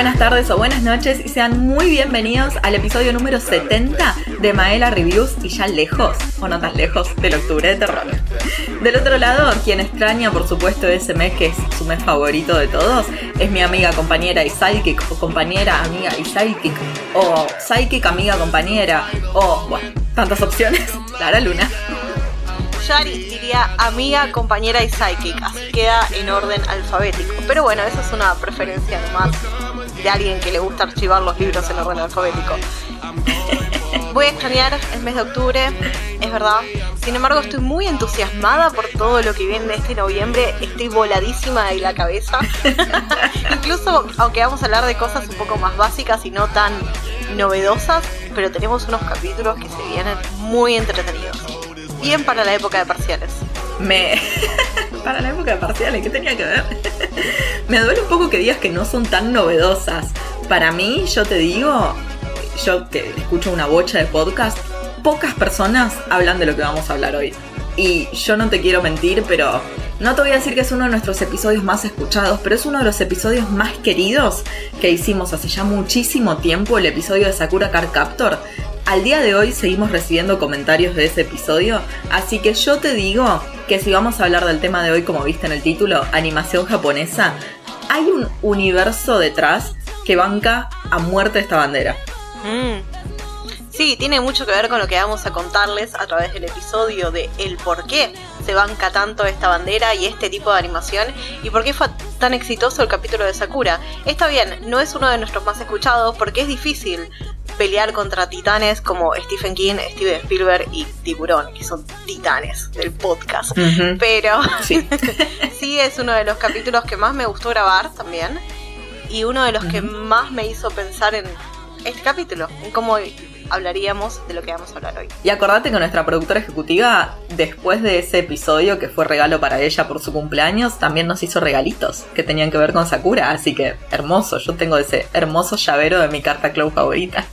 buenas tardes o buenas noches y sean muy bienvenidos al episodio número 70 de Maela Reviews y ya lejos, o no tan lejos, del octubre de terror. Del otro lado, quien extraña por supuesto ese mes que es su mes favorito de todos, es mi amiga, compañera y psychic, o compañera, amiga y psychic, o psychic, amiga, compañera, o, bueno, tantas opciones, Clara Luna. Yari diría amiga, compañera y psychic, así queda en orden alfabético. Pero bueno, esa es una preferencia nomás de alguien que le gusta archivar los libros en orden alfabético. Voy a extrañar el mes de octubre, es verdad. Sin embargo, estoy muy entusiasmada por todo lo que viene este noviembre. Estoy voladísima de la cabeza. Incluso, aunque vamos a hablar de cosas un poco más básicas y no tan novedosas, pero tenemos unos capítulos que se vienen muy entretenidos bien para la época de parciales. Me. para la época de parciales, ¿qué tenía que ver? Me duele un poco que digas que no son tan novedosas. Para mí, yo te digo, yo que escucho una bocha de podcast, pocas personas hablan de lo que vamos a hablar hoy. Y yo no te quiero mentir, pero no te voy a decir que es uno de nuestros episodios más escuchados, pero es uno de los episodios más queridos que hicimos hace ya muchísimo tiempo, el episodio de Sakura Card Captor, al día de hoy seguimos recibiendo comentarios de ese episodio, así que yo te digo que si vamos a hablar del tema de hoy, como viste en el título, animación japonesa, hay un universo detrás que banca a muerte esta bandera. Mm. Sí, tiene mucho que ver con lo que vamos a contarles a través del episodio de el por qué se banca tanto esta bandera y este tipo de animación y por qué fue tan exitoso el capítulo de Sakura. Está bien, no es uno de nuestros más escuchados porque es difícil pelear contra titanes como Stephen King, Steven Spielberg y Tiburón, que son titanes del podcast. Pero sí. es uno de los capítulos que más me gustó grabar también y uno de los que más me hizo pensar en este capítulo, en cómo hablaríamos de lo que vamos a hablar hoy. Y acordate que nuestra productora ejecutiva, después de ese episodio que fue regalo para ella por su cumpleaños, también nos hizo regalitos que tenían que ver con Sakura, así que hermoso, yo tengo ese hermoso llavero de mi carta club favorita.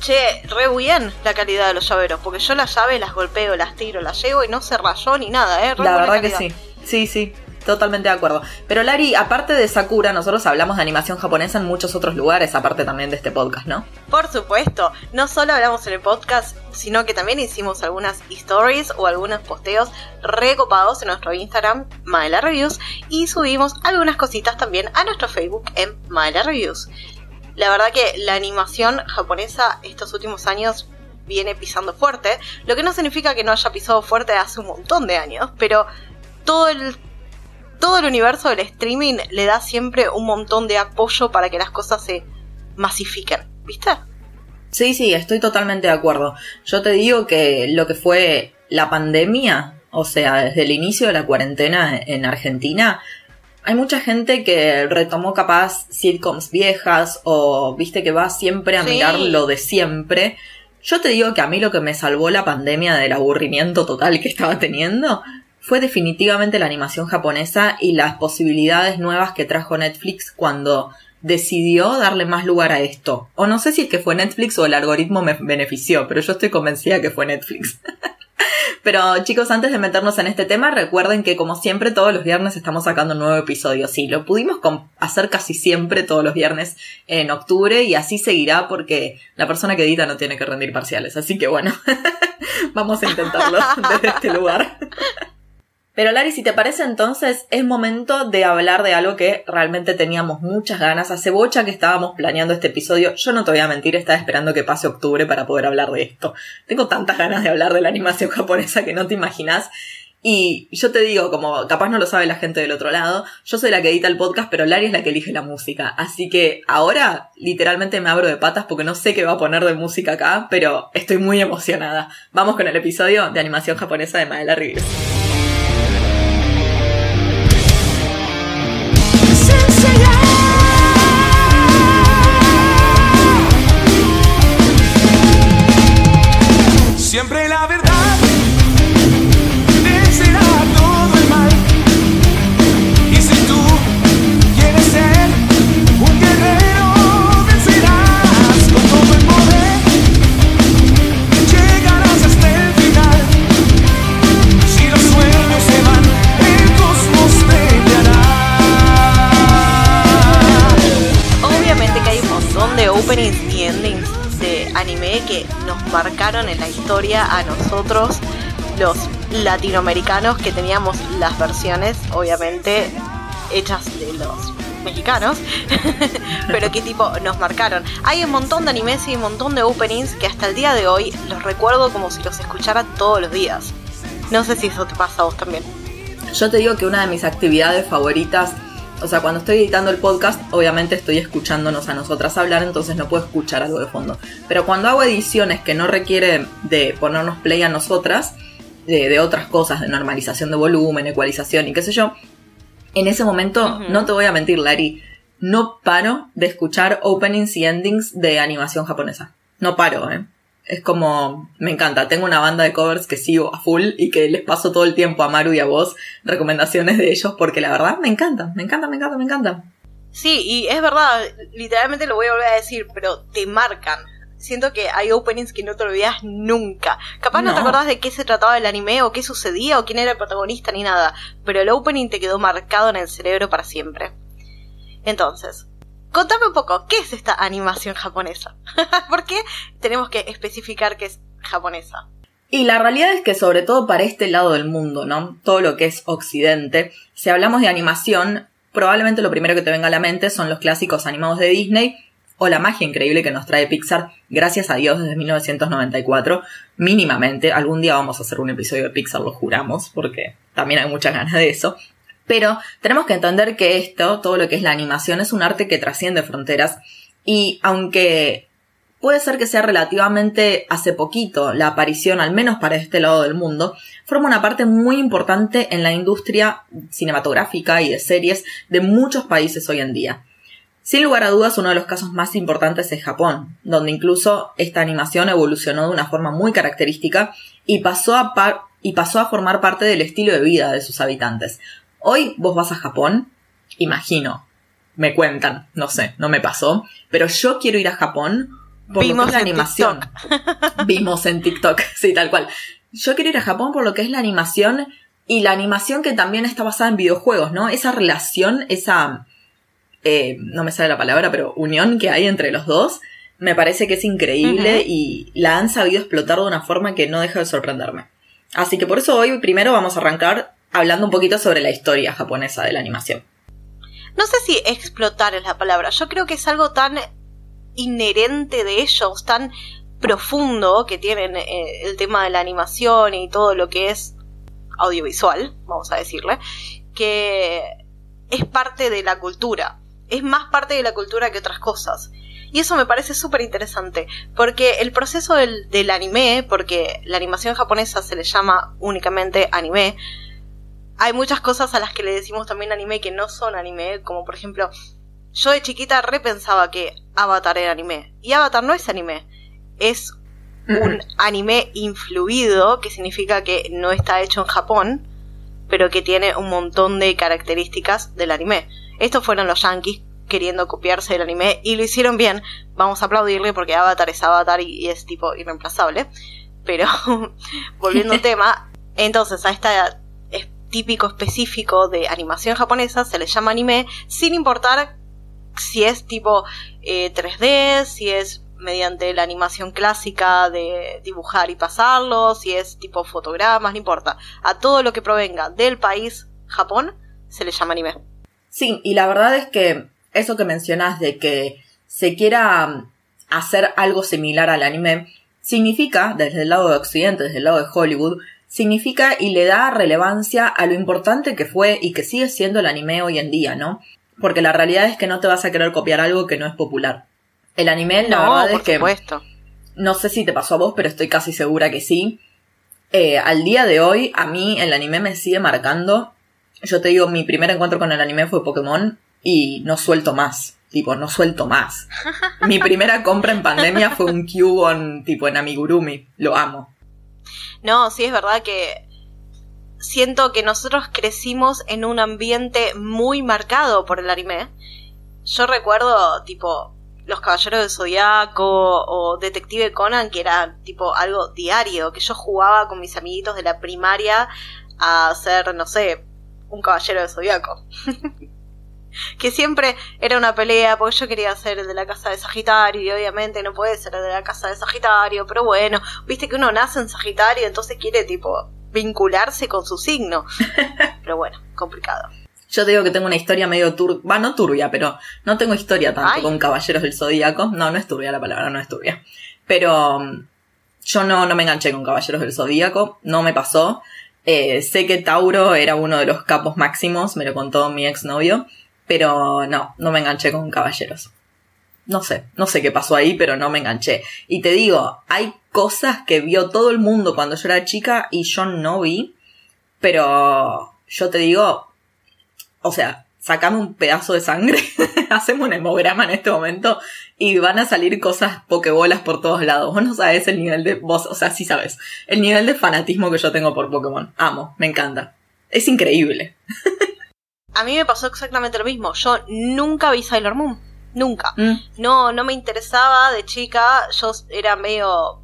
Che, re bien la calidad de los llaveros, porque yo las llaves las golpeo, las tiro, las llevo y no se rayó ni nada, ¿eh? la verdad que sí. Sí, sí, totalmente de acuerdo. Pero Lari, aparte de Sakura, nosotros hablamos de animación japonesa en muchos otros lugares, aparte también de este podcast, ¿no? Por supuesto, no solo hablamos en el podcast, sino que también hicimos algunas stories o algunos posteos recopados en nuestro Instagram, Maela Reviews, y subimos algunas cositas también a nuestro Facebook en Maela Reviews. La verdad que la animación japonesa estos últimos años viene pisando fuerte, lo que no significa que no haya pisado fuerte hace un montón de años, pero todo el todo el universo del streaming le da siempre un montón de apoyo para que las cosas se masifiquen, ¿viste? Sí, sí, estoy totalmente de acuerdo. Yo te digo que lo que fue la pandemia, o sea, desde el inicio de la cuarentena en Argentina, hay mucha gente que retomó capaz sitcoms viejas o viste que va siempre a mirar lo de siempre. Yo te digo que a mí lo que me salvó la pandemia del aburrimiento total que estaba teniendo fue definitivamente la animación japonesa y las posibilidades nuevas que trajo Netflix cuando decidió darle más lugar a esto. O no sé si es que fue Netflix o el algoritmo me benefició, pero yo estoy convencida que fue Netflix. Pero chicos, antes de meternos en este tema, recuerden que como siempre todos los viernes estamos sacando un nuevo episodio. Sí, lo pudimos hacer casi siempre todos los viernes en octubre y así seguirá porque la persona que edita no tiene que rendir parciales. Así que bueno, vamos a intentarlo desde este lugar. Pero Lari, si te parece entonces, es momento de hablar de algo que realmente teníamos muchas ganas. Hace bocha que estábamos planeando este episodio. Yo no te voy a mentir, estaba esperando que pase octubre para poder hablar de esto. Tengo tantas ganas de hablar de la animación japonesa que no te imaginas. Y yo te digo, como capaz no lo sabe la gente del otro lado, yo soy la que edita el podcast, pero Lari es la que elige la música. Así que ahora literalmente me abro de patas porque no sé qué va a poner de música acá, pero estoy muy emocionada. Vamos con el episodio de animación japonesa de Maela Rivers. Siempre la verdad vencerá todo el mal. Y si tú quieres ser un guerrero, vencerás con todo el poder. Llegarás hasta el final. Si los sueños se van, el cosmos te guiará. de anime que nos marcaron en la historia a nosotros, los latinoamericanos que teníamos las versiones, obviamente, hechas de los mexicanos, pero que tipo nos marcaron. Hay un montón de animes y un montón de openings que hasta el día de hoy los recuerdo como si los escuchara todos los días. No sé si eso te pasa a vos también. Yo te digo que una de mis actividades favoritas, o sea, cuando estoy editando el podcast, obviamente estoy escuchándonos a nosotras hablar, entonces no puedo escuchar algo de fondo. Pero cuando hago ediciones que no requieren de ponernos play a nosotras, de, de otras cosas, de normalización de volumen, ecualización y qué sé yo, en ese momento, no te voy a mentir, Lari, no paro de escuchar openings y endings de animación japonesa. No paro, ¿eh? Es como, me encanta, tengo una banda de covers que sigo a full y que les paso todo el tiempo a Maru y a vos recomendaciones de ellos porque la verdad me encanta, me encanta, me encanta, me encanta. Sí, y es verdad, literalmente lo voy a volver a decir, pero te marcan. Siento que hay openings que no te olvidas nunca. Capaz no, te acordás de qué se trataba el anime o qué sucedía o quién era el protagonista ni nada, pero el opening te quedó marcado en el cerebro para siempre. Entonces, contame un poco, ¿qué es esta animación japonesa? ¿Por qué tenemos que especificar que es japonesa? Y la realidad es que sobre todo para este lado del mundo, ¿no? Todo lo que es occidente, si hablamos de animación, probablemente lo primero que te venga a la mente son los clásicos animados de Disney o la magia increíble que nos trae Pixar, gracias a Dios, desde 1994, mínimamente. Algún día vamos a hacer un episodio de Pixar, lo juramos, porque también hay muchas ganas de eso. Pero tenemos que entender que esto, todo lo que es la animación, es un arte que trasciende fronteras y aunque puede ser que sea relativamente hace poquito la aparición, al menos para este lado del mundo, forma una parte muy importante en la industria cinematográfica y de series de muchos países hoy en día. Sin lugar a dudas, uno de los casos más importantes es Japón, donde incluso esta animación evolucionó de una forma muy característica y pasó a, y pasó a formar parte del estilo de vida de sus habitantes. Hoy vos vas a Japón, imagino, me cuentan, no sé, no me pasó, pero yo quiero ir a Japón por lo que es la animación. Vimos en TikTok, sí, tal cual. Yo quiero ir a Japón por lo que es la animación y la animación que también está basada en videojuegos, ¿no? Esa relación, esa, eh, no me sale la palabra, pero unión que hay entre los dos, me parece que es increíble y la han sabido explotar de una forma que no deja de sorprenderme. Así que por eso hoy primero vamos a arrancar hablando un poquito sobre la historia japonesa de la animación. No sé si explotar es la palabra. Yo creo que es algo tan inherente de ellos, tan profundo que tienen eh, el tema de la animación y todo lo que es audiovisual, vamos a decirle, que es parte de la cultura. Es más parte de la cultura que otras cosas. Y eso me parece súper interesante, porque el proceso del, del anime, porque la animación japonesa se le llama únicamente anime, hay muchas cosas a las que le decimos también anime que no son anime, como por ejemplo, yo de chiquita repensaba que Avatar era anime. Y Avatar no es anime, es un anime influido, que significa que no está hecho en Japón, pero que tiene un montón de características del anime. Estos fueron los yankees queriendo copiarse del anime y lo hicieron bien. Vamos a aplaudirle porque Avatar es Avatar y, y es tipo irreemplazable. Pero volviendo al tema, entonces a esta es típico específico de animación japonesa se le llama anime sin importar si es tipo eh, 3D, si es mediante la animación clásica de dibujar y pasarlo, si es tipo fotogramas, no importa. A todo lo que provenga del país Japón se le llama anime. Sí, y la verdad es que eso que mencionas de que se quiera mm, hacer algo similar al anime, significa, desde el lado de Occidente, desde el lado de Hollywood, significa y le da relevancia a lo importante que fue y que sigue siendo el anime hoy en día, ¿no? Porque la realidad es que no te vas a querer copiar algo que no es popular. El anime, la no, verdad por es que supuesto. no sé si te pasó a vos, pero estoy casi segura que sí. Eh, al día de hoy, a mí el anime me sigue marcando. Yo te digo, mi primer encuentro con el anime fue Pokémon y no suelto más. Tipo, no suelto más. Mi primera compra en pandemia fue un Cubone, tipo en Amigurumi. Lo amo. No, sí es verdad que siento que nosotros crecimos en un ambiente muy marcado por el anime. Yo recuerdo, tipo, Los Caballeros del Zodiaco o Detective Conan, que era, tipo, algo diario, que yo jugaba con mis amiguitos de la primaria a ser, no sé, un caballero del Zodiaco. que siempre era una pelea, porque yo quería ser el de la casa de Sagitario, y obviamente no puede ser el de la casa de Sagitario, pero bueno, viste que uno nace en Sagitario, entonces quiere tipo vincularse con su signo. Pero bueno, complicado. Yo te digo que tengo una historia medio turbia, va, no turbia, pero no tengo historia tanto Ay. con Caballeros del Zodíaco. No, no es turbia la palabra, no es turbia. Pero mm, yo no, no me enganché con Caballeros del Zodíaco, no me pasó. Eh, sé que Tauro era uno de los capos máximos, me lo contó mi exnovio, pero no, no me enganché con Caballeros. No sé, no sé qué pasó ahí, pero no me enganché. Y te digo, hay cosas que vio todo el mundo cuando yo era chica y yo no vi, pero yo te digo, o sea, sacame un pedazo de sangre, hacemos un hemograma en este momento y van a salir cosas pokebolas por todos lados. Vos no sabés el nivel de, vos, o sea, sí sabes, el nivel de fanatismo que yo tengo por Pokémon. Amo, me encanta. Es increíble. A mí me pasó exactamente lo mismo. Yo nunca vi Sailor Moon. Nunca. Mm, No, no me interesaba de chica. Yo era medio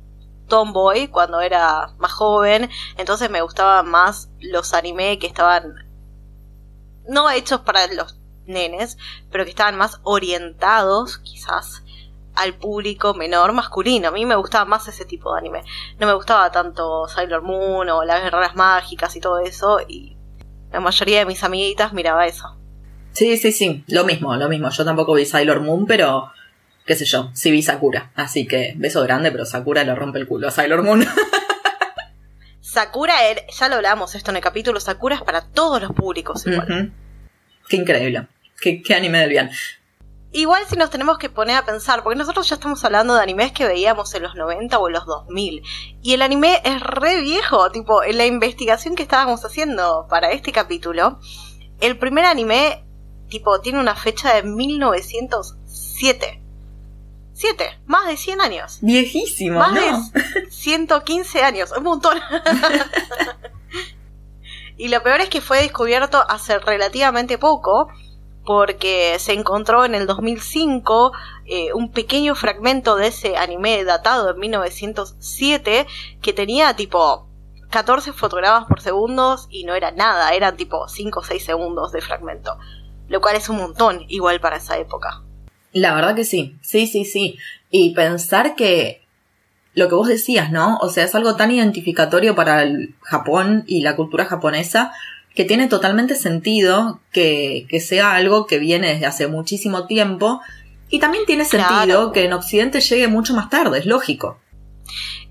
tomboy cuando era más joven. Entonces me gustaban más los anime que estaban no hechos para los nenes, pero que estaban más orientados, quizás, al público menor masculino. A mí me gustaba más ese tipo de anime. No me gustaba tanto Sailor Moon o las guerreras mágicas y todo eso. Y la mayoría de mis amiguitas miraba eso. Sí, sí, sí, lo mismo, lo mismo. Yo tampoco vi Sailor Moon, pero qué sé yo, sí vi Sakura. Así que beso grande, pero Sakura le rompe el culo a Sailor Moon. Sakura, er- ya lo hablamos esto en el capítulo, Sakura es para todos los públicos igual. Qué increíble. Qué, qué anime del bien. Igual si nos tenemos que poner a pensar, porque nosotros ya estamos hablando de animes que veíamos en los 90 o en los 2000. Y el anime es re viejo, tipo, en la investigación que estábamos haciendo para este capítulo, el primer anime, tipo, tiene una fecha de 1907. 7, más de 100 años. Viejísimo, Más ¿no? de 115 años, un montón. y lo peor es que fue descubierto hace relativamente poco, porque se encontró en el 2005 eh, un pequeño fragmento de ese anime datado en 1907 que tenía tipo 14 fotogramas por segundo y no era nada, eran tipo 5 o 6 segundos de fragmento. Lo cual es un montón, igual para esa época. La verdad que sí, sí, sí, sí. Y pensar que lo que vos decías, ¿no? O sea, es algo tan identificatorio para el Japón y la cultura japonesa que tiene totalmente sentido que, que sea algo que viene desde hace muchísimo tiempo y también tiene sentido Claro. que en Occidente llegue mucho más tarde, es lógico.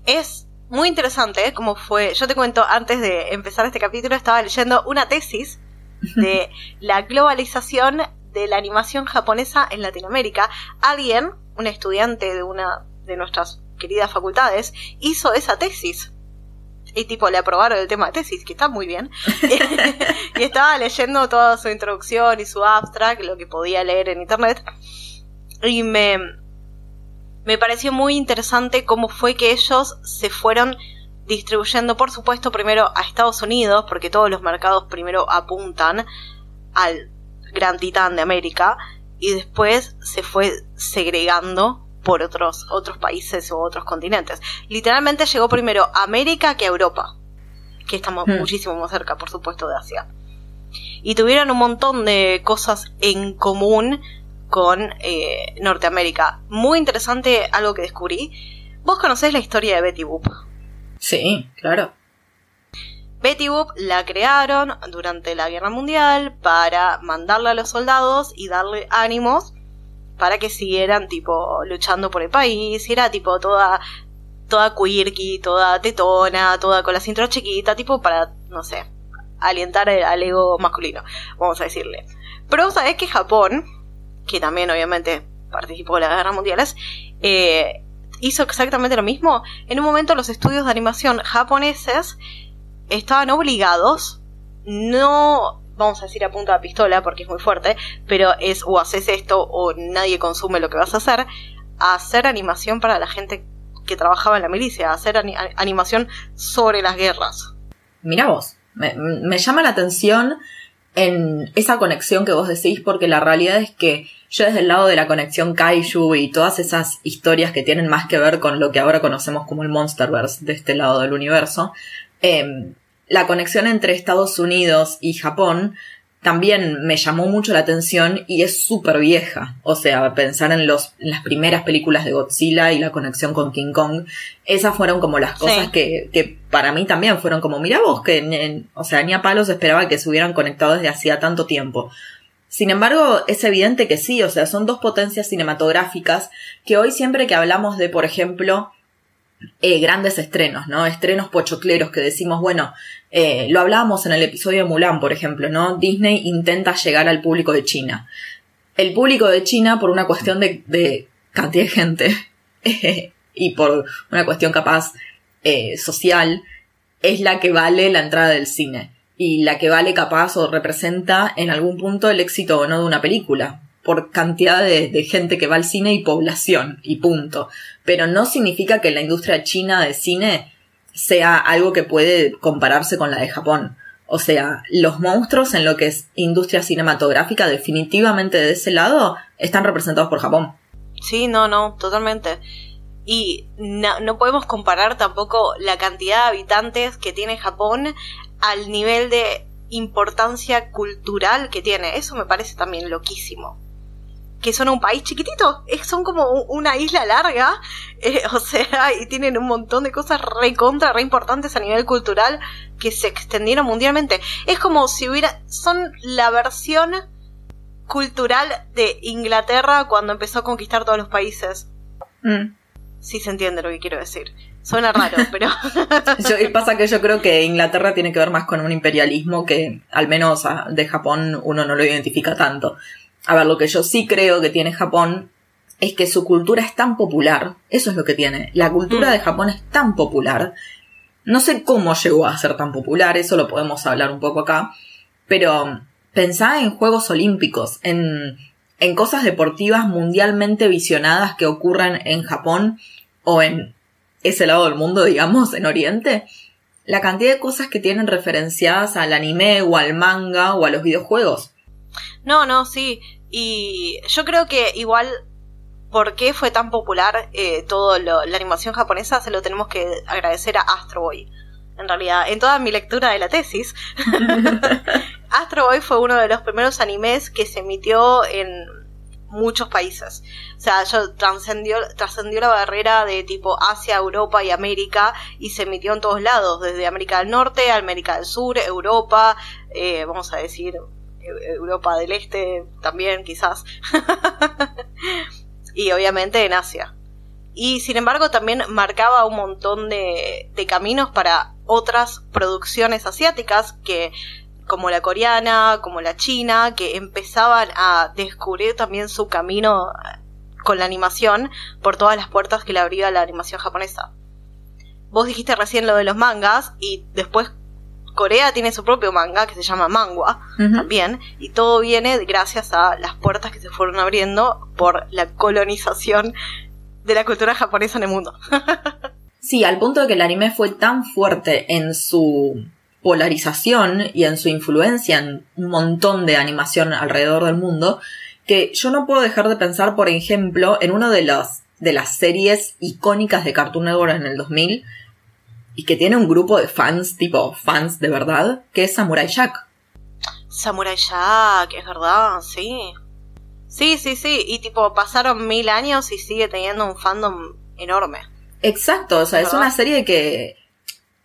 Es muy interesante ¿eh? cómo fue. Yo te cuento, antes de empezar este capítulo, estaba leyendo una tesis de la globalización de la animación japonesa en Latinoamérica. Alguien, un estudiante de una de nuestras queridas facultades, hizo esa tesis. Y tipo, le aprobaron el tema de tesis, que está muy bien. y estaba leyendo toda su introducción y su abstract, lo que podía leer en internet. Y me, me pareció muy interesante cómo fue que ellos se fueron distribuyendo, por supuesto, primero a Estados Unidos, porque todos los mercados primero apuntan al gran titán de América, y después se fue segregando por otros, otros países o otros continentes. Literalmente llegó primero a América que a Europa, que estamos Hmm. muchísimo más cerca, por supuesto, de Asia. Y tuvieron un montón de cosas en común con eh, Norteamérica. Muy interesante algo que descubrí. Vos conocés la historia de Betty Boop. Sí, claro. Betty Boop la crearon durante la Guerra Mundial para mandarle a los soldados y darle ánimos para que siguieran tipo luchando por el país. Era tipo toda toda quirky, toda tetona, toda con la cintura chiquita, tipo para, no sé, alientar el- al ego masculino, vamos a decirle. Pero vos sabés que Japón, que también obviamente participó de las guerras mundiales, eh, hizo exactamente lo mismo. En un momento los estudios de animación japoneses estaban obligados, no vamos a decir a punta de pistola porque es muy fuerte, pero es o haces esto o nadie consume lo que vas a hacer, a hacer animación para la gente que trabajaba en la milicia, a hacer ani- animación sobre las guerras. Mira vos, me, me llama la atención en esa conexión que vos decís, porque la realidad es que yo desde el lado de la conexión kaiju y todas esas historias que tienen más que ver con lo que ahora conocemos como el Monsterverse de este lado del universo, em, la conexión entre Estados Unidos y Japón también me llamó mucho la atención y es súper vieja. O sea, pensar en, los, en las primeras películas de Godzilla y la conexión con King Kong, esas fueron como las cosas Sí. que, que para mí también fueron como, mira vos, que, en- o sea, ni a palos esperaba que se hubieran conectado desde hacía tanto tiempo. Sin embargo, es evidente que sí, o sea, son dos potencias cinematográficas que hoy siempre que hablamos de, por ejemplo, eh, grandes estrenos, ¿no? Estrenos pochocleros que decimos, bueno, eh, lo hablábamos en el episodio de Mulan, por ejemplo, ¿no? Disney intenta llegar al público de China. El público de China, por una cuestión de, cantidad de gente y por una cuestión capaz eh, social, es la que vale la entrada del cine y la que vale capaz o representa en algún punto el éxito o no de una película por cantidad de, gente que va al cine y población y punto. Pero no significa que la industria china de cine sea algo que puede compararse con la de Japón. O sea, los monstruos en lo que es industria cinematográfica definitivamente de ese lado están representados por Japón. Sí, no, no, totalmente. Y no, no podemos comparar tampoco la cantidad de habitantes que tiene Japón al nivel de importancia cultural que tiene. Eso me parece también loquísimo. Que son un país chiquitito, son como una isla larga, eh, o sea, y tienen un montón de cosas re contra, re importantes a nivel cultural que se extendieron mundialmente. Es como si hubiera, son la versión cultural de Inglaterra cuando empezó a conquistar todos los países. Mm. Sí se entiende lo que quiero decir. Suena raro, pero Yo- pasa que yo creo que Inglaterra tiene que ver más con un imperialismo que al menos de Japón uno no lo identifica tanto. A ver, lo que yo sí creo que tiene Japón es que su cultura es tan popular, eso es lo que tiene. La cultura Mm. de Japón es tan popular. No sé cómo llegó a ser tan popular, eso lo podemos hablar un poco acá, pero pensá en Juegos Olímpicos, en, en cosas deportivas mundialmente visionadas que ocurran en Japón o en ese lado del mundo, digamos, en Oriente, la cantidad de cosas que tienen referenciadas al anime o al manga o a los videojuegos. no, no, sí. Y yo creo que igual, ¿por qué fue tan popular eh, todo lo- la animación japonesa? Se lo tenemos que agradecer a Astro Boy. En realidad, en toda mi lectura de la tesis, Astro Boy fue uno de los primeros animes que se emitió en muchos países. O sea, yo trascendió, trascendió la barrera de tipo Asia, Europa y América y se emitió en todos lados, desde América del Norte, América del Sur, Europa, eh, vamos a decir Europa del Este también quizás. y obviamente en Asia. Y sin embargo también marcaba un montón de, de caminos para otras producciones asiáticas que como la coreana, como la china, que empezaban a descubrir también su camino con la animación por todas las puertas que le abría la animación japonesa. Vos dijiste recién lo de los mangas y después Corea tiene su propio manga que se llama mangua también y todo viene gracias a las puertas que se fueron abriendo por la colonización de la cultura japonesa en el mundo. Sí, al punto de que el anime fue tan fuerte en su polarización y en su influencia en un montón de animación alrededor del mundo, que yo no puedo dejar de pensar, por ejemplo, en una de las, de las series icónicas de Cartoon Network en el 2000, y que tiene un grupo de fans, tipo fans de verdad, que es Samurai Jack. Samurai Jack, es verdad, sí. Sí, sí, sí, y tipo pasaron mil años y sigue teniendo un fandom enorme. Exacto, o sea, es una serie que,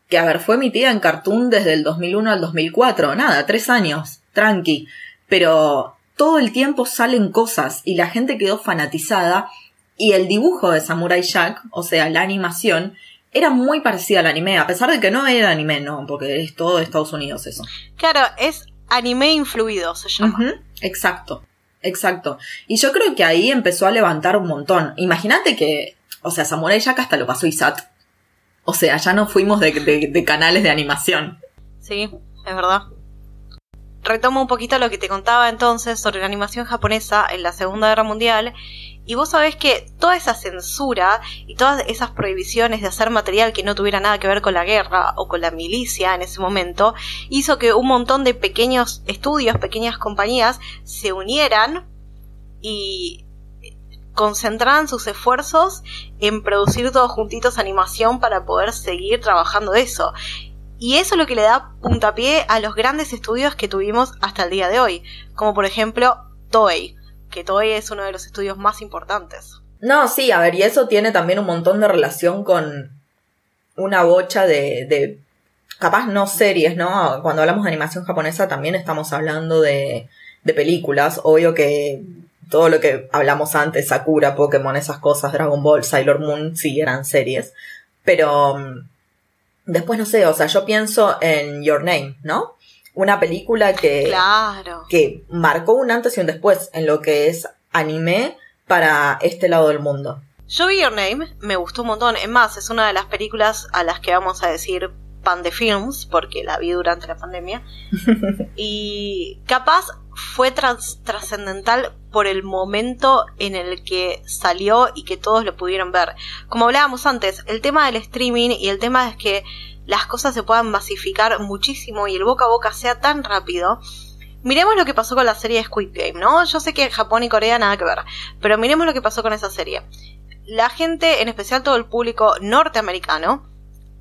que, a ver, fue emitida en Cartoon desde el 2001 al 2004, nada, tres años, tranqui, pero todo el tiempo salen cosas y la gente quedó fanatizada y el dibujo de Samurai Jack, o sea, la animación, era muy parecida al anime, a pesar de que no era anime, no, porque es todo de Estados Unidos eso. Claro, es anime influido, se llama. Exacto, exacto. Y yo creo que ahí empezó a levantar un montón. Imagínate que, o sea, Samurai Jack hasta lo pasó Isat. O sea, ya no fuimos de, de- de canales de animación. Sí, es verdad. Retomo un poquito lo que te contaba entonces sobre la animación japonesa en la Segunda Guerra Mundial. Y vos sabés que toda esa censura y todas esas prohibiciones de hacer material que no tuviera nada que ver con la guerra o con la milicia en ese momento hizo que un montón de pequeños estudios, pequeñas compañías se unieran y concentraran sus esfuerzos en producir todos juntitos animación para poder seguir trabajando eso. Y eso es lo que le da puntapié a los grandes estudios que tuvimos hasta el día de hoy, como por ejemplo Toei, que Toei es uno de los estudios más importantes. No, sí, a ver, y eso tiene también un montón de relación con una bocha de, de capaz no series, ¿no? Cuando hablamos de animación japonesa también estamos hablando de, de películas. Obvio que todo lo que hablamos antes, Sakura, Pokémon, esas cosas, Dragon Ball, Sailor Moon, sí eran series. Pero mm, después no sé, o sea, yo pienso en Your Name, ¿no? Una película que, Claro. que marcó un antes y un después en lo que es anime para este lado del mundo. Yo vi Your Name, me gustó un montón. Es más, es una de las películas a las que vamos a decir pan de films, porque la vi durante la pandemia. y capaz fue trascendental por el momento en el que salió y que todos lo pudieron ver. Como hablábamos antes, el tema del streaming y el tema es que las cosas se puedan masificar muchísimo y el boca a boca sea tan rápido. Miremos lo que pasó con la serie Squid Game, ¿no? Yo sé que Japón y Corea nada que ver, pero miremos lo que pasó con esa serie. La gente, en especial todo el público norteamericano,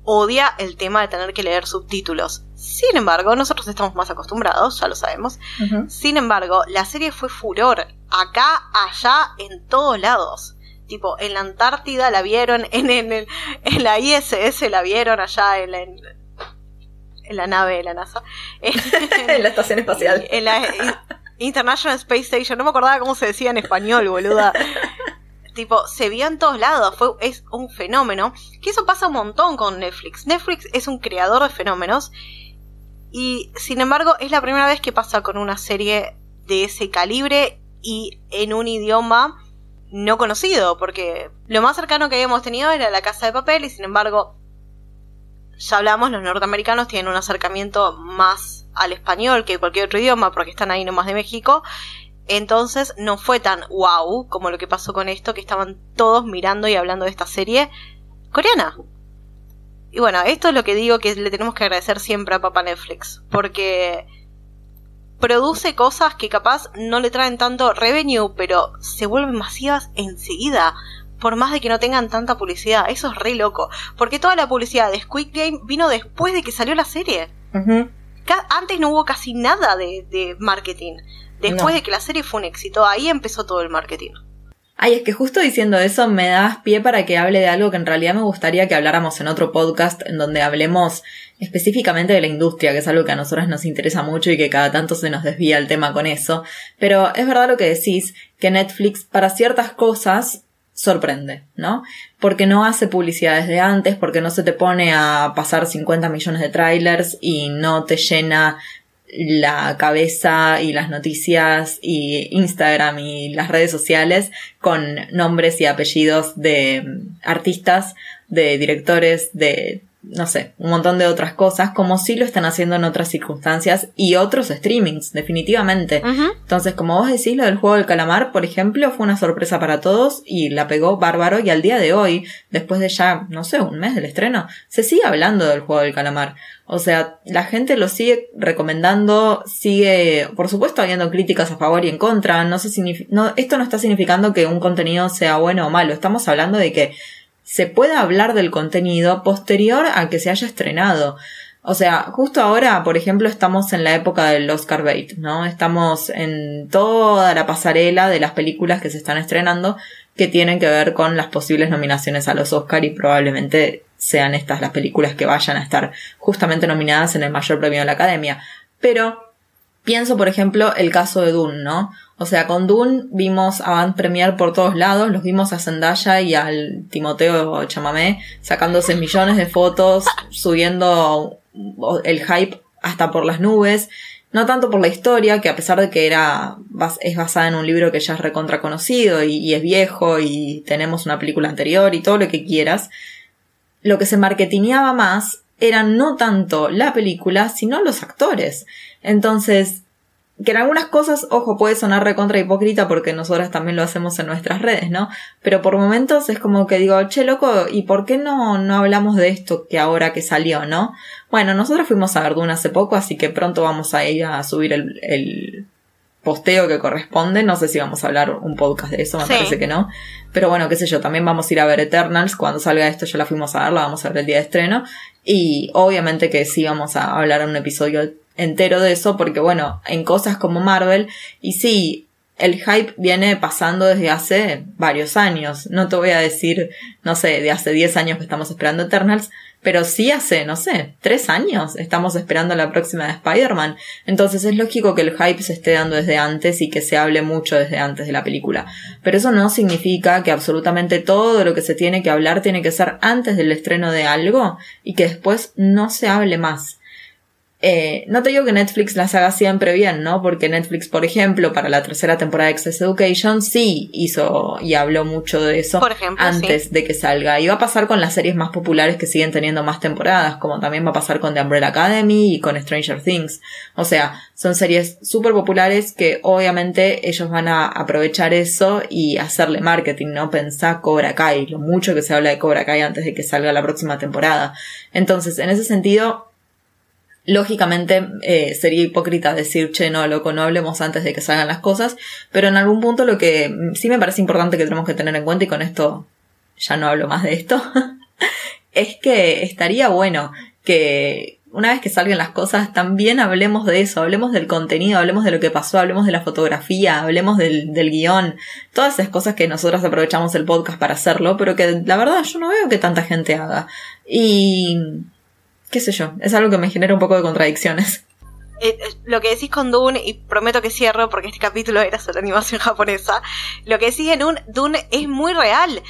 odia el tema de tener que leer subtítulos. Sin embargo, nosotros estamos más acostumbrados, ya lo sabemos. Sin embargo, la serie fue furor. Acá, allá, en todos lados. Tipo, en la Antártida la vieron, en, en, el- en la ISS la vieron, allá en la, en, en la nave de la NASA. en la estación espacial. En la International Space Station. No me acordaba cómo se decía en español, boluda. tipo, se vio en todos lados. Fue, es un fenómeno. Que eso pasa un montón con Netflix. Netflix es un creador de fenómenos. Y sin embargo, es la primera vez que pasa con una serie de ese calibre y en un idioma no conocido. Porque lo más cercano que habíamos tenido era la casa de papel. Y sin embargo, ya hablamos, los norteamericanos tienen un acercamiento más al español que cualquier otro idioma porque están ahí nomás de México. Entonces no fue tan wow como lo que pasó con esto, que estaban todos mirando y hablando de esta serie coreana. Y bueno, esto es lo que digo que le tenemos que agradecer siempre a Papa Netflix, porque produce cosas que capaz no le traen tanto revenue, pero se vuelven masivas enseguida, por más de que no tengan tanta publicidad. Eso es re loco, porque toda la publicidad de Squid Game vino después de que salió la serie. Antes no hubo casi nada de, de marketing. Después No. de que la serie fue un éxito, ahí empezó todo el marketing. Ay, es que justo diciendo eso me das pie para que hable de algo que en realidad me gustaría que habláramos en otro podcast en donde hablemos específicamente de la industria, que es algo que a nosotros nos interesa mucho y que cada tanto se nos desvía el tema con eso. Pero es verdad lo que decís, que Netflix para ciertas cosas sorprende, ¿no? Porque no hace publicidad desde antes, porque no se te pone a pasar 50 millones de trailers y no te llena la cabeza y las noticias y Instagram y las redes sociales con nombres y apellidos de mm, artistas, de directores, de no sé, un montón de otras cosas, como sí lo están haciendo en otras circunstancias y otros streamings, definitivamente. Entonces, como vos decís, lo del juego del calamar, por ejemplo, fue una sorpresa para todos y la pegó bárbaro y al día de hoy, después de ya, no sé, un mes del estreno, se sigue hablando del juego del calamar. O sea, la gente lo sigue recomendando, sigue, por supuesto, habiendo críticas a favor y en contra. No se no, esto no está significando que un contenido sea bueno o malo. Estamos hablando de que se pueda hablar del contenido posterior a que se haya estrenado. O sea, justo ahora, por ejemplo, estamos en la época del Oscar bait, ¿no? Estamos en toda la pasarela de las películas que se están estrenando que tienen que ver con las posibles nominaciones a los Oscar y probablemente sean estas las películas que vayan a estar justamente nominadas en el mayor premio de la Academia. Pero pienso, por ejemplo, el caso de Dune, ¿no? O sea, con Dune vimos a Van Premier por todos lados, los vimos a Zendaya y al Timoteo Chamamé sacándose millones de fotos, subiendo el hype hasta por las nubes, no tanto por la historia, que a pesar de que era es basada en un libro que ya es recontra conocido y, y es viejo y tenemos una película anterior y todo lo que quieras, lo que se marketineaba más era no tanto la película, sino los actores. Entonces, que en algunas cosas, ojo, puede sonar recontra hipócrita porque nosotras también lo hacemos en nuestras redes, ¿no? Pero por momentos es como que digo, che, loco, ¿y por qué no, no hablamos de esto que ahora que salió, no? Bueno, nosotros fuimos a ver Dune hace poco, así que pronto vamos a ir a subir el, posteo que corresponde. No sé si vamos a hablar un podcast de eso, me Sí. parece que no. Pero bueno, qué sé yo, también vamos a ir a ver Eternals. Cuando salga esto ya la fuimos a ver, la vamos a ver el día de estreno. Y obviamente que sí vamos a hablar en un episodio entero de eso, porque bueno, en cosas como Marvel, y sí, el hype viene pasando desde hace varios años. No te voy a decir, no sé, de hace 10 años que estamos esperando Eternals, pero sí hace, no sé, 3 años estamos esperando la próxima de Spider-Man. Entonces es lógico que el hype se esté dando desde antes y que se hable mucho desde antes de la película. Pero eso no significa que absolutamente todo lo que se tiene que hablar tiene que ser antes del estreno de algo y que después no se hable más. Eh, no te digo que Netflix las haga siempre bien, ¿no? Porque Netflix, por ejemplo, para la tercera temporada de Access Education sí hizo y habló mucho de eso Por ejemplo, antes de que salga. Y va a pasar con las series más populares que siguen teniendo más temporadas, como también va a pasar con The Umbrella Academy y con Stranger Things. O sea, son series súper populares que obviamente ellos van a aprovechar eso y hacerle marketing, ¿no? Pensá Cobra Kai, lo mucho que se habla de Cobra Kai antes de que salga la próxima temporada. Entonces, en ese sentido, lógicamente eh, sería hipócrita decir, che, no, loco, no hablemos antes de que salgan las cosas, pero en algún punto lo que mm, sí me parece importante que tenemos que tener en cuenta, y con esto ya no hablo más de esto, es que estaría bueno que una vez que salgan las cosas, también hablemos de eso, hablemos del contenido, hablemos de lo que pasó, hablemos de la fotografía, hablemos del, del guion, todas esas cosas que nosotros aprovechamos el podcast para hacerlo, pero que la verdad yo no veo que tanta gente haga. Y qué sé yo, es algo que me genera un poco de contradicciones. Eh, eh, lo que decís con Dune, y prometo que cierro porque este capítulo era sobre animación japonesa, lo que decís en un Dune es muy real.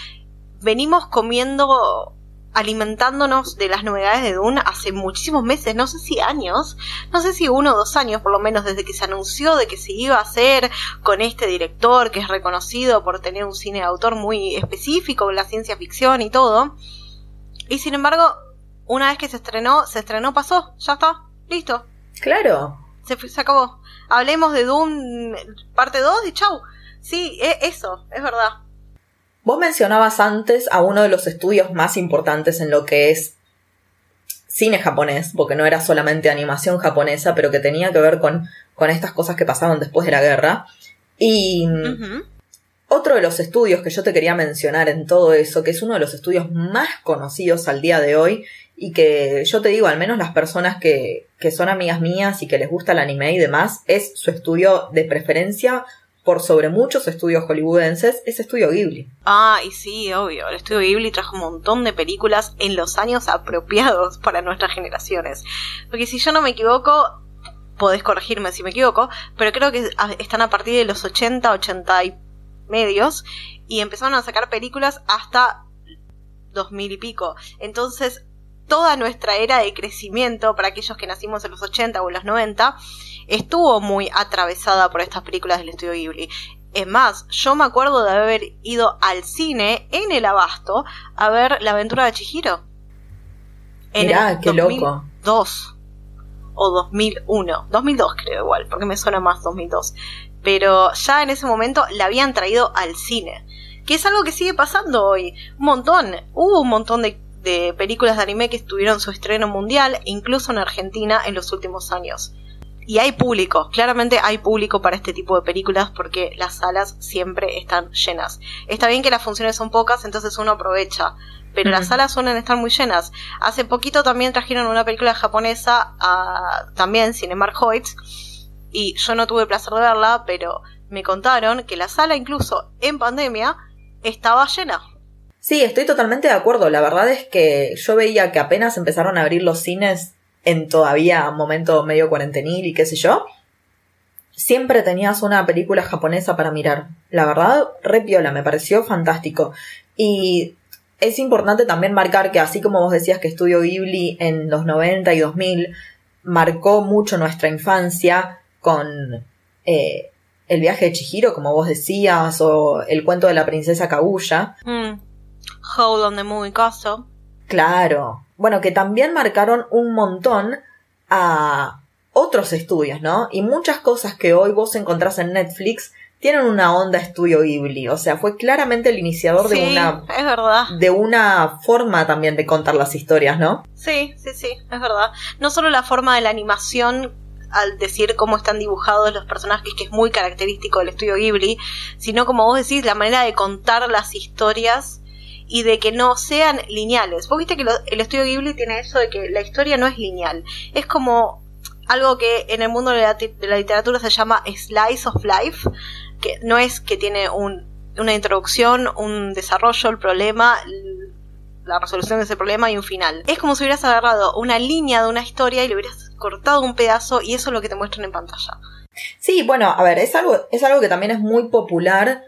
Venimos comiendo, alimentándonos de las novedades de Dune hace muchísimos meses, no sé si años, no sé si uno o dos años por lo menos desde que se anunció de que se iba a hacer con este director que es reconocido por tener un cine de autor muy específico, la ciencia ficción y todo. Y sin embargo, una vez que se estrenó, se estrenó, pasó, ya está, listo, Claro, se, se acabó. Hablemos de Doom parte 2 y chau. Sí, e- eso, es verdad. Vos mencionabas antes a uno de los estudios más importantes en lo que es cine japonés, porque no era solamente animación japonesa, pero que tenía que ver con, con estas cosas que pasaban después de la guerra. Y otro de los estudios que yo te quería mencionar en todo eso, que es uno de los estudios más conocidos al día de hoy, y que yo te digo, al menos las personas que, que son amigas mías y que les gusta el anime y demás, es su estudio de preferencia por sobre muchos estudios hollywoodenses, es Estudio Ghibli. Ah, y sí, obvio. El estudio Ghibli trajo un montón de películas en los años apropiados para nuestras generaciones. Porque si yo no me equivoco, podés corregirme si me equivoco, pero creo que están a partir de los 80, 80 y medios, y empezaron a sacar películas hasta 2000 y pico. Entonces, toda nuestra era de crecimiento para aquellos que nacimos en los 80 o en los 90 estuvo muy atravesada por estas películas del estudio Ghibli. Es más, yo me acuerdo de haber ido al cine en el Abasto a ver La aventura de Chihiro. En Mirá, el qué loco. 2002 o 2001. 2002 creo igual, porque me suena más 2002. Pero ya en ese momento la habían traído al cine. Que es algo que sigue pasando hoy. Un montón. Hubo un montón de, de películas de anime que tuvieron su estreno mundial, incluso en Argentina, en los últimos años. Y hay público, claramente hay público para este tipo de películas porque las salas siempre están llenas. Está bien que las funciones son pocas, entonces uno aprovecha, pero las salas suelen estar muy llenas. Hace poquito también trajeron una película japonesa, a, también Cinemark Hoyts, y yo no tuve el placer de verla, pero me contaron que la sala incluso en pandemia estaba llena. Sí, estoy totalmente de acuerdo. La verdad es que yo veía que apenas empezaron a abrir los cines en todavía momento medio cuarentenil y qué sé yo. Siempre tenías una película japonesa para mirar. La verdad, re piola, me pareció fantástico. Y es importante también marcar que así como vos decías que Estudio Ghibli en los 90 y 2000 marcó mucho nuestra infancia con eh, el viaje de Chihiro, como vos decías, o el cuento de la princesa Kaguya. Mm. Howl on the Moving Castle. Claro. Bueno, que también marcaron un montón a otros estudios, ¿no? Y muchas cosas que hoy vos encontrás en Netflix tienen una onda estudio Ghibli. O sea, fue claramente el iniciador de una es verdad. de una forma también de contar las historias, ¿no? Sí, sí, sí, es verdad. No solo la forma de la animación al decir cómo están dibujados los personajes, que es muy característico del estudio Ghibli, sino como vos decís, la manera de contar las historias y de que no sean lineales. Vos viste que lo- el estudio Ghibli tiene eso de que la historia no es lineal. Es como algo que en el mundo de la, de la literatura se llama slice of life, que no es que tiene un, una introducción, un desarrollo, el problema, la resolución de ese problema y un final. Es como si hubieras agarrado una línea de una historia y le hubieras cortado un pedazo y eso es lo que te muestran en pantalla. Sí, bueno, a ver, es algo, es algo que también es muy popular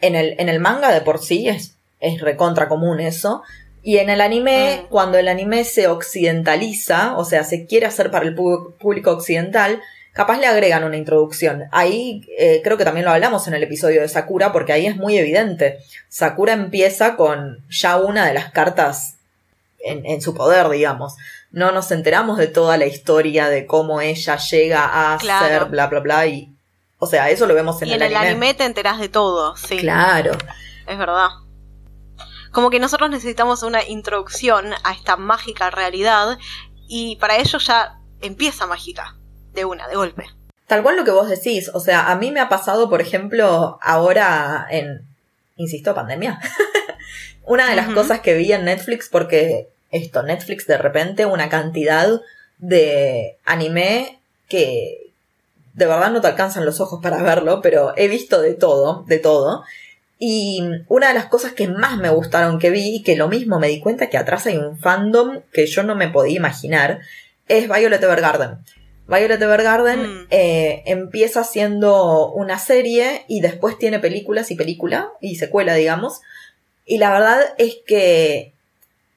en el, en el manga de por sí, es, es recontra común eso. Y en el anime, Mm. cuando el anime se occidentaliza, o sea, se quiere hacer para el público occidental, capaz le agregan una introducción. Ahí eh, creo que también lo hablamos en el episodio de Sakura, porque ahí es muy evidente. Sakura empieza con ya una de las cartas en, en su poder, digamos. No nos enteramos de toda la historia de cómo ella llega a Claro. ser bla bla bla y o sea, eso lo vemos en, y en el, el anime. anime te enterás de todo, sí. Claro. Es verdad. Como que nosotros necesitamos una introducción a esta mágica realidad y para ello ya empieza mágica, de una, de golpe. Tal cual lo que vos decís, o sea, a mí me ha pasado, por ejemplo, ahora en, insisto, pandemia. Una de las cosas que vi en Netflix, porque esto, Netflix de repente una cantidad de anime que de verdad no te alcanzan los ojos para verlo, pero he visto de todo, de todo. Y una de las cosas que más me gustaron que vi, y que lo mismo me di cuenta que atrás hay un fandom que yo no me podía imaginar, es Violet Evergarden. Violet Evergarden Mm. eh, empieza siendo una serie y después tiene películas y película y secuela, digamos. Y la verdad es que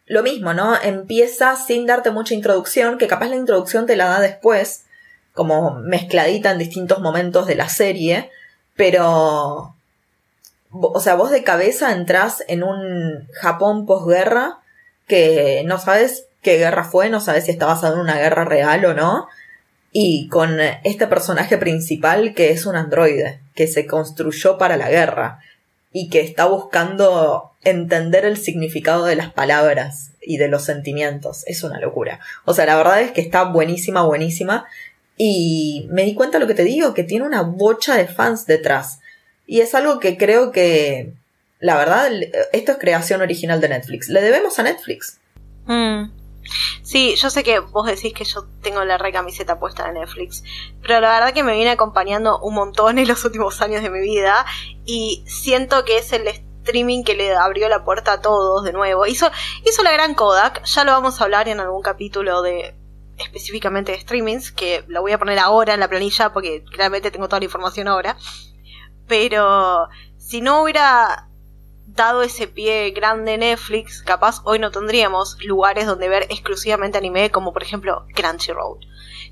lo mismo, ¿no? Empieza sin darte mucha introducción, que capaz la introducción te la da después, como mezcladita en distintos momentos de la serie, pero... O sea, vos de cabeza entrás en un Japón posguerra que no sabes qué guerra fue, no sabes si está basado en una guerra real o no, y con este personaje principal que es un androide, que se construyó para la guerra y que está buscando entender el significado de las palabras y de los sentimientos. Es una locura. O sea, la verdad es que está buenísima, buenísima. Y me di cuenta de lo que te digo, que tiene una bocha de fans detrás. Y es algo que creo que, la verdad, esto es creación original de Netflix. Le debemos a Netflix. Mm. Sí, yo sé que vos decís que yo tengo la re camiseta puesta de Netflix, pero la verdad que me viene acompañando un montón en los últimos años de mi vida y siento que es el streaming que le abrió la puerta a todos de nuevo. Hizo, hizo la gran Kodak, ya lo vamos a hablar en algún capítulo de específicamente de streamings, que lo voy a poner ahora en la planilla porque claramente tengo toda la información ahora. Pero si no hubiera dado ese pie grande Netflix, capaz hoy no tendríamos lugares donde ver exclusivamente anime como por ejemplo Crunchyroll.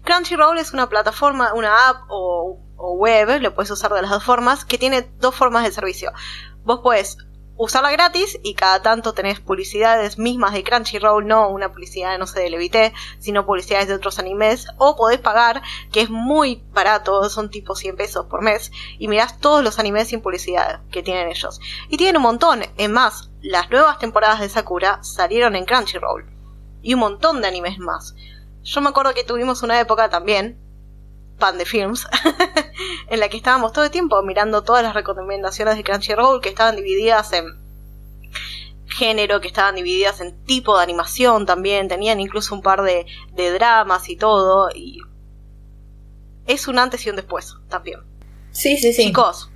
Crunchyroll es una plataforma, una app o, web, lo puedes usar de las dos formas, que tiene dos formas de servicio. Vos puedes usarla gratis y cada tanto tenés publicidades mismas de Crunchyroll, no una publicidad, no sé, de Levité, sino publicidades de otros animes, o podés pagar, que es muy barato, son tipo 100 pesos por mes, y mirás todos los animes sin publicidad que tienen ellos. Y tienen un montón, es más, las nuevas temporadas de Sakura salieron en Crunchyroll, y un montón de animes más. Yo me acuerdo que tuvimos una época también, pan de films, en la que estábamos todo el tiempo mirando todas las recomendaciones de Crunchyroll que estaban divididas en género, que estaban divididas en tipo de animación también, tenían incluso un par de, de dramas y todo, y es un antes y un después también. Sí, sí, sí. Chicos,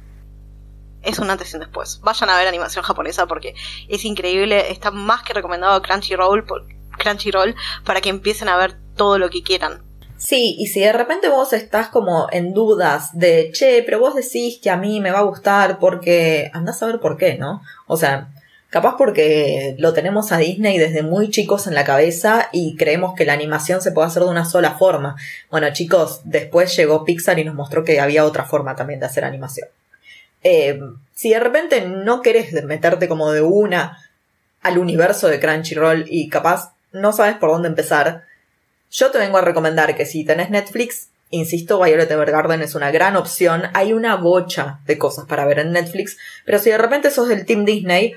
es un antes y un después. Vayan a ver animación japonesa porque es increíble, está más que recomendado Crunchyroll, por- Crunchyroll para que empiecen a ver todo lo que quieran. Sí, y si de repente vos estás como en dudas de, che, pero vos decís que a mí me va a gustar porque andás a ver por qué, ¿no? O sea, capaz porque lo tenemos a Disney desde muy chicos en la cabeza y creemos que la animación se puede hacer de una sola forma. Bueno, chicos, después llegó Pixar y nos mostró que había otra forma también de hacer animación. Eh, si de repente no querés meterte como de una al universo de Crunchyroll y capaz no sabes por dónde empezar, yo te vengo a recomendar que si tenés Netflix, insisto, Violet Evergarden es una gran opción. Hay una bocha de cosas para ver en Netflix, pero si de repente sos del Team Disney,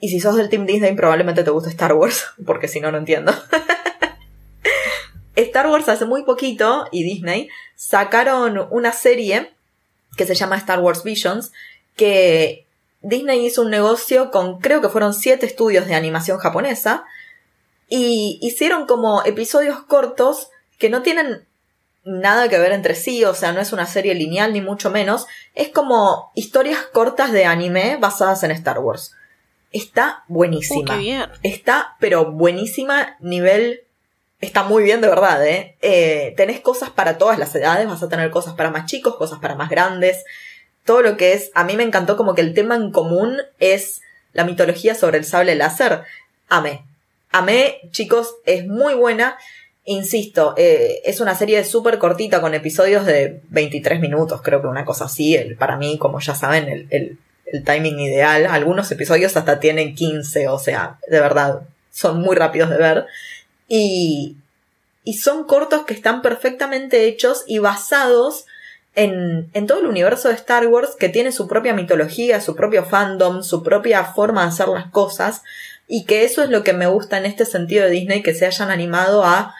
y si sos del Team Disney probablemente te guste Star Wars, porque si no, no entiendo. Star Wars hace muy poquito y Disney sacaron una serie que se llama Star Wars Visions, que Disney hizo un negocio con creo que fueron siete estudios de animación japonesa y hicieron como episodios cortos que no tienen nada que ver entre sí, o sea, no es una serie lineal ni mucho menos, es como historias cortas de anime basadas en Star Wars. Está buenísima. Uh, qué bien. Está, pero buenísima, nivel... Está muy bien de verdad, ¿eh? ¿eh? Tenés cosas para todas las edades, vas a tener cosas para más chicos, cosas para más grandes. Todo lo que es... A mí me encantó como que el tema en común es la mitología sobre el sable láser. Amé. Amé, chicos, es muy buena. Insisto, eh, es una serie súper cortita con episodios de 23 minutos, creo que una cosa así. El, para mí, como ya saben, el, el, el timing ideal. Algunos episodios hasta tienen 15, o sea, de verdad, son muy rápidos de ver. Y, y son cortos que están perfectamente hechos y basados en, en todo el universo de Star Wars que tiene su propia mitología, su propio fandom, su propia forma de hacer las cosas. Y que eso es lo que me gusta en este sentido de Disney, que se hayan animado a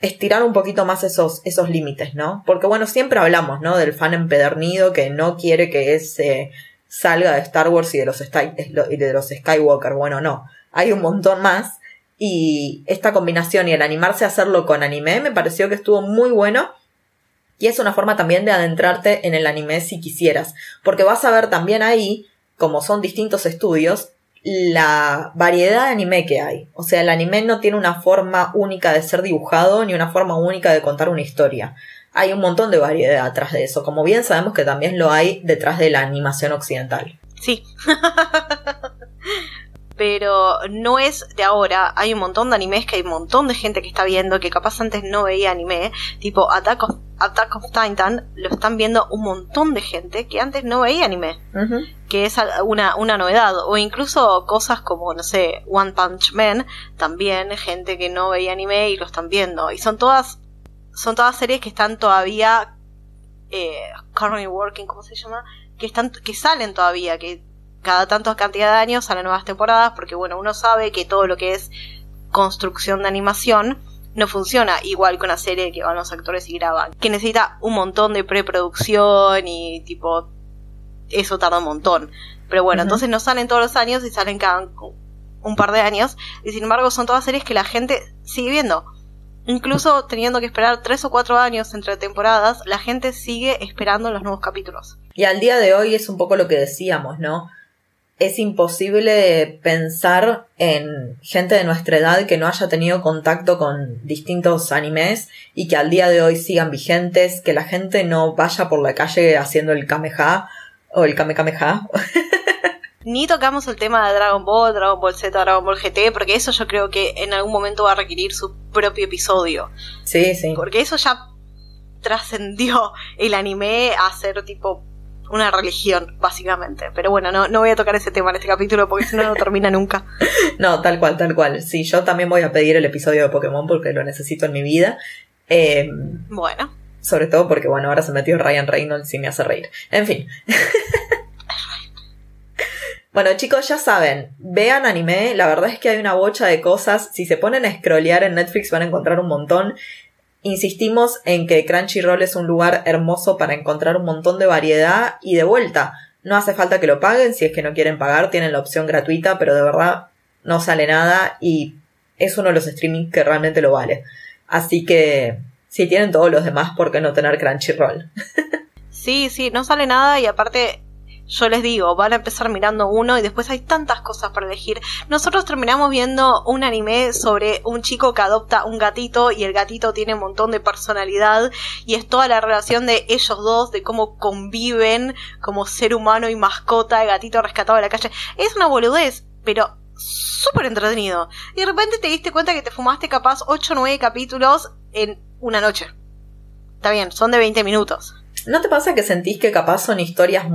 estirar un poquito más esos, esos límites, ¿no? Porque bueno, siempre hablamos, ¿no? Del fan empedernido que no quiere que ese salga de Star Wars y de los, y de los Skywalker. Bueno, no. Hay un montón más. Y esta combinación y el animarse a hacerlo con anime me pareció que estuvo muy bueno. Y es una forma también de adentrarte en el anime si quisieras. Porque vas a ver también ahí, como son distintos estudios, la variedad de anime que hay. O sea, el anime no tiene una forma única de ser dibujado ni una forma única de contar una historia. Hay un montón de variedad atrás de eso, como bien sabemos que también lo hay detrás de la animación occidental. Sí. Pero no es de ahora, hay un montón de animes que hay un montón de gente que está viendo que capaz antes no veía anime, tipo Attack of, Attack of Titan, lo están viendo un montón de gente que antes no veía anime, que es una, una novedad, o incluso cosas como, no sé, One Punch Man, también gente que no veía anime y lo están viendo, y son todas, son todas series que están todavía, eh, currently working, ¿cómo se llama? Que están, que salen todavía, que cada tantas cantidad de años salen nuevas temporadas, porque bueno, uno sabe que todo lo que es construcción de animación no funciona igual que una serie que van los actores y graban, que necesita un montón de preproducción y tipo eso tarda un montón. Pero bueno, entonces no salen todos los años y salen cada un par de años y sin embargo son todas series que la gente sigue viendo. Incluso teniendo que esperar tres o cuatro años entre temporadas, la gente sigue esperando los nuevos capítulos. Y al día de hoy es un poco lo que decíamos, ¿no? Es imposible pensar en gente de nuestra edad que no haya tenido contacto con distintos animes y que al día de hoy sigan vigentes, que la gente no vaya por la calle haciendo el Kameha o el Kame Kameha. Ni tocamos el tema de Dragon Ball, Dragon Ball Z, Dragon Ball GT, porque eso yo creo que en algún momento va a requerir su propio episodio. Sí, sí. Porque eso ya trascendió el anime a ser tipo una religión, básicamente. Pero bueno, no, no voy a tocar ese tema en este capítulo porque si no, no termina nunca. No, tal cual, tal cual. Sí, yo también voy a pedir el episodio de Pokémon porque lo necesito en mi vida. Eh, Bueno, sobre todo porque, bueno, ahora se metió Ryan Reynolds y me hace reír. En fin. Bueno, chicos, ya saben, vean anime, la verdad es que hay una bocha de cosas, si se ponen a scrollear en Netflix van a encontrar un montón. Insistimos en que Crunchyroll es un lugar hermoso para encontrar un montón de variedad y de vuelta. No hace falta que lo paguen, si es que no quieren pagar, tienen la opción gratuita, pero de verdad no sale nada y es uno de los streaming que realmente lo vale. Así que si tienen todos los demás, ¿por qué no tener Crunchyroll? sí, sí, no sale nada y aparte yo les digo, van a empezar mirando uno y después hay tantas cosas para elegir. Nosotros terminamos viendo un anime sobre un chico que adopta un gatito y el gatito tiene un montón de personalidad y es toda la relación de ellos dos, de cómo conviven como ser humano y mascota, el gatito rescatado de la calle. Es una boludez, pero súper entretenido. Y de repente te diste cuenta que te fumaste capaz 8 o 9 capítulos en una noche. Está bien, son de 20 minutos. ¿No te pasa que sentís que capaz son historias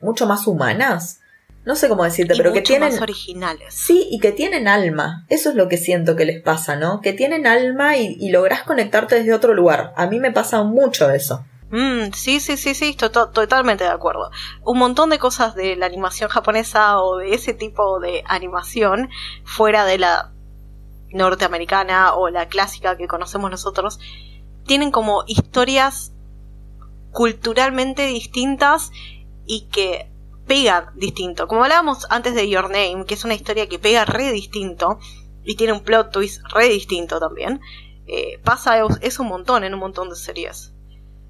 mucho más humanas? No sé cómo decirte, y pero que tienen... más originales. Sí, y que tienen alma. Eso es lo que siento que les pasa, ¿no? Que tienen alma y, y lográs conectarte desde otro lugar. A mí me pasa mucho eso. Mm, sí, sí, sí, sí, to- to- totalmente de acuerdo. Un montón de cosas de la animación japonesa o de ese tipo de animación fuera de la norteamericana o la clásica que conocemos nosotros, tienen como historias culturalmente distintas y que pegan distinto. Como hablábamos antes de Your Name, que es una historia que pega re distinto y tiene un plot twist re distinto también, eh, pasa eso un montón en un montón de series.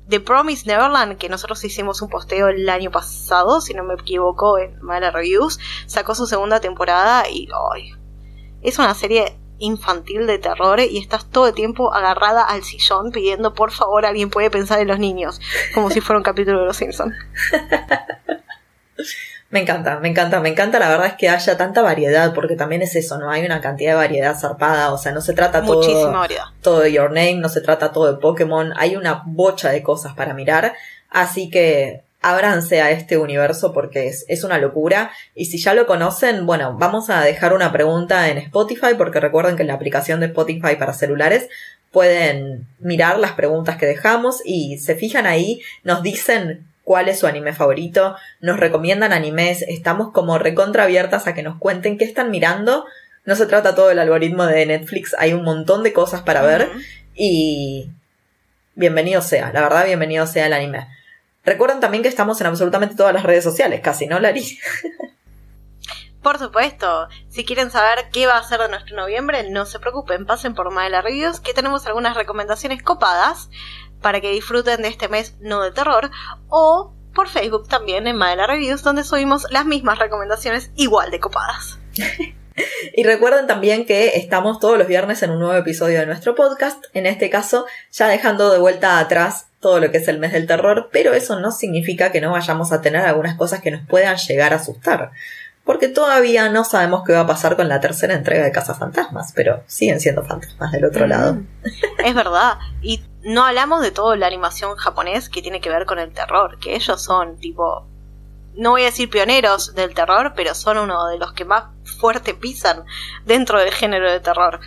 The Promise Neverland, que nosotros hicimos un posteo el año pasado, si no me equivoco, en Mala Reviews, sacó su segunda temporada y es una serie infantil de terror y estás todo el tiempo agarrada al sillón pidiendo por favor alguien puede pensar en los niños, como si fuera un capítulo de Los Simpsons. Me encanta, me encanta, me encanta la verdad es que haya tanta variedad, porque también es eso, ¿no? Hay una cantidad de variedad zarpada, o sea, no se trata todo, todo de Your Name, no se trata todo de Pokémon, hay una bocha de cosas para mirar, así que ábranse a este universo porque es, es una locura. Y si ya lo conocen, bueno, vamos a dejar una pregunta en Spotify porque recuerden que en la aplicación de Spotify para celulares pueden mirar las preguntas que dejamos y se fijan ahí, nos dicen cuál es su anime favorito, nos recomiendan animes, estamos como recontra abiertas a que nos cuenten qué están mirando. No se trata todo el algoritmo de Netflix, hay un montón de cosas para ver y bienvenido sea, la verdad bienvenido sea el anime. Recuerden también que estamos en absolutamente todas las redes sociales, casi, ¿no, Lari? Por supuesto, si quieren saber qué va a ser de nuestro noviembre, no se preocupen, pasen por Maela Reviews, que tenemos algunas recomendaciones copadas para que disfruten de este mes no de terror, o por Facebook también en Madela Reviews, donde subimos las mismas recomendaciones igual de copadas. y recuerden también que estamos todos los viernes en un nuevo episodio de nuestro podcast, en este caso ya dejando de vuelta atrás todo lo que es el mes del terror, pero eso no significa que no vayamos a tener algunas cosas que nos puedan llegar a asustar porque todavía no sabemos qué va a pasar con la tercera entrega de Casa Fantasmas, pero siguen siendo fantasmas del otro mm. lado. Es verdad, y no hablamos de toda la animación japonés que tiene que ver con el terror, que ellos son tipo, no voy a decir pioneros del terror, pero son uno de los que más fuerte pisan dentro del género de terror.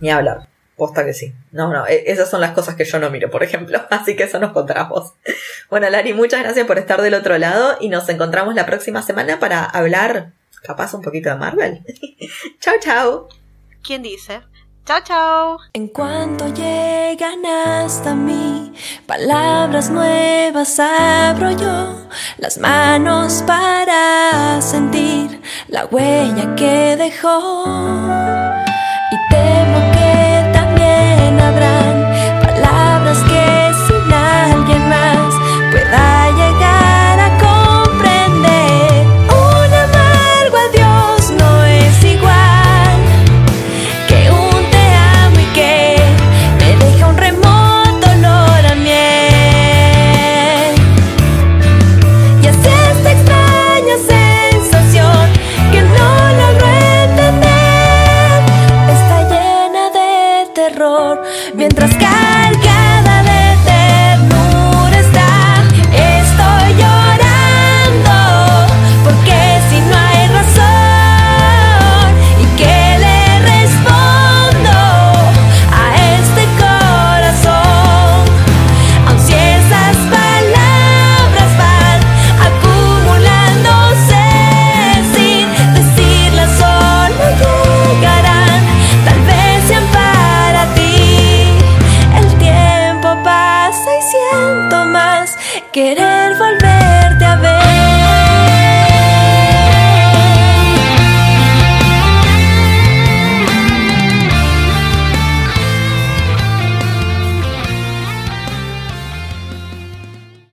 Ni hablar. Posta que sí. No, no, e, esas son las cosas que yo no miro, por ejemplo. Así que eso nos contaremos. Bueno, Lari, muchas gracias por estar del otro lado y nos encontramos la próxima semana para hablar capaz un poquito de Marvel. chao, chao. ¿Quién dice? Chao, chao. En cuanto llegan hasta mí, palabras nuevas abro yo, las manos para sentir la huella que dejó.